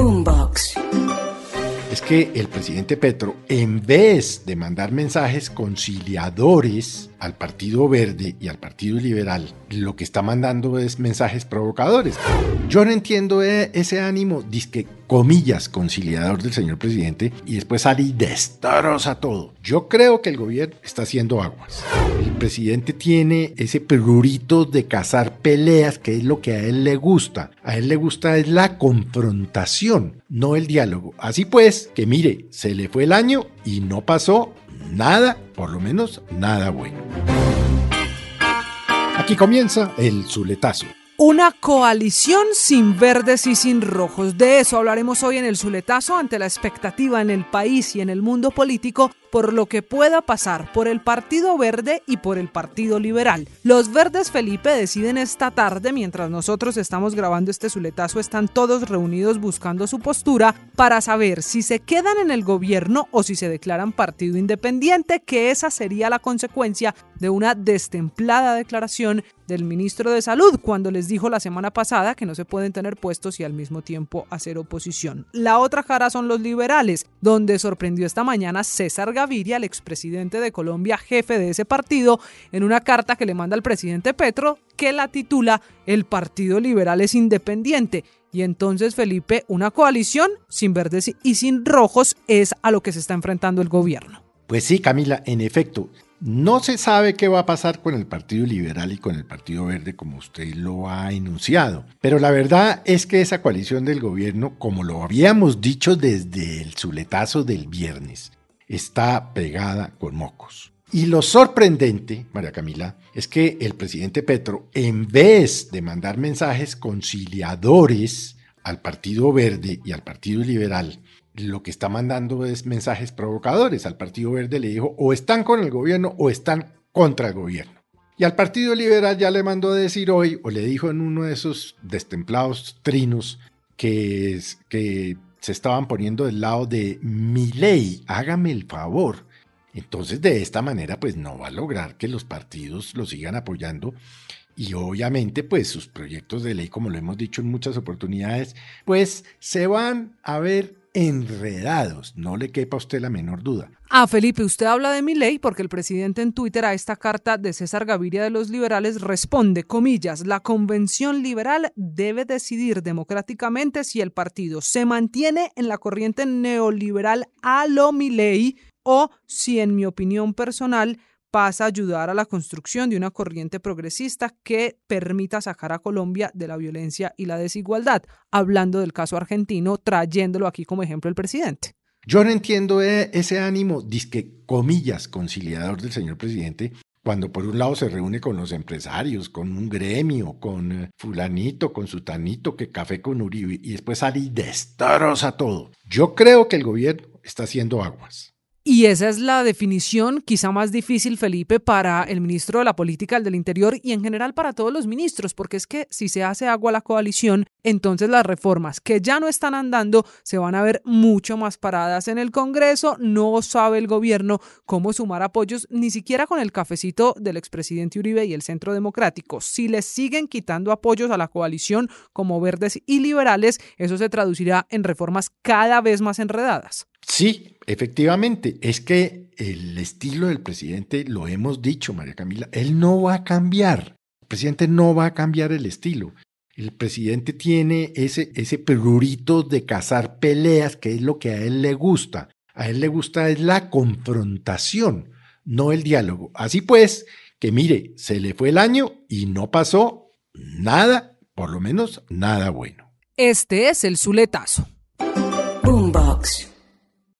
Boombox. Es que el presidente Petro, en vez de mandar mensajes conciliadores al Partido Verde y al Partido Liberal, lo que está mandando es mensajes provocadores. Yo no entiendo e- ese ánimo, disque comillas, conciliador del señor presidente, y después sale y destroza todo. Yo creo que el gobierno está haciendo aguas. El presidente tiene ese prurito de cazar peleas, que es lo que a él le gusta. A él le gusta es la confrontación, no el diálogo. Así pues, que mire, se le fue el año y no pasó nada, por lo menos nada bueno. Aquí comienza el Zuletazo. Una coalición sin verdes y sin rojos. De eso hablaremos hoy en el Zuletazo ante la expectativa en el país y en el mundo político por lo que pueda pasar por el Partido Verde y por el Partido Liberal. Los verdes Felipe deciden esta tarde, mientras nosotros estamos grabando este Zuletazo, están todos reunidos buscando su postura para saber si se quedan en el gobierno o si se declaran partido independiente, que esa sería la consecuencia de una destemplada declaración del ministro de Salud cuando les dijo la semana pasada que no se pueden tener puestos y al mismo tiempo hacer oposición. La otra cara son los liberales, donde sorprendió esta mañana César Gaviria, el expresidente de Colombia, jefe de ese partido, en una carta que le manda al presidente Petro que la titula El Partido Liberal es independiente. Y entonces, Felipe, una coalición sin verdes y sin rojos es a lo que se está enfrentando el gobierno. Pues sí, Camila, en efecto, no se sabe qué va a pasar con el Partido Liberal y con el Partido Verde como usted lo ha enunciado. Pero la verdad es que esa coalición del gobierno, como lo habíamos dicho desde el zuletazo del viernes, está pegada con mocos. Y lo sorprendente, María Camila, es que el presidente Petro, en vez de mandar mensajes conciliadores al Partido Verde y al Partido Liberal, lo que está mandando es mensajes provocadores. Al Partido Verde le dijo o están con el gobierno o están contra el gobierno. Y al Partido Liberal ya le mandó decir hoy, o le dijo en uno de esos destemplados trinos, que, es, que se estaban poniendo del lado de mi ley, hágame el favor. Entonces de esta manera pues no va a lograr que los partidos lo sigan apoyando y obviamente pues sus proyectos de ley, como lo hemos dicho en muchas oportunidades, pues se van a ver enredados, no le quepa a usted la menor duda. Ah, Felipe, usted habla de mi ley porque el presidente en Twitter a esta carta de César Gaviria de los liberales responde, comillas, la convención liberal debe decidir democráticamente si el partido se mantiene en la corriente neoliberal a lo mi ley o si en mi opinión personal pasa a ayudar a la construcción de una corriente progresista que permita sacar a Colombia de la violencia y la desigualdad, hablando del caso argentino, trayéndolo aquí como ejemplo el presidente. Yo no entiendo e, ese ánimo, disque comillas, conciliador del señor presidente, cuando por un lado se reúne con los empresarios, con un gremio, con eh, fulanito, con sutanito, que café con Uribe, y después sale y destroza todo. Yo creo que el gobierno está haciendo aguas. Y esa es la definición quizá más difícil, Felipe, para el ministro de la Política del Interior y en general para todos los ministros, porque es que si se hace agua la coalición, entonces las reformas que ya no están andando se van a ver mucho más paradas en el Congreso, no sabe el gobierno cómo sumar apoyos, ni siquiera con el cafecito del expresidente Uribe y el Centro Democrático. Si les siguen quitando apoyos a la coalición como verdes y liberales, eso se traducirá en reformas cada vez más enredadas. Sí, efectivamente, es que el estilo del presidente, lo hemos dicho, María Camila, él no va a cambiar. El presidente no va a cambiar el estilo. El presidente tiene ese, ese prurito de cazar peleas, que es lo que a él le gusta. A él le gusta es la confrontación, no el diálogo. Así pues, que mire, se le fue el año y no pasó nada, por lo menos nada bueno. Este es el Zuletazo. Boombox.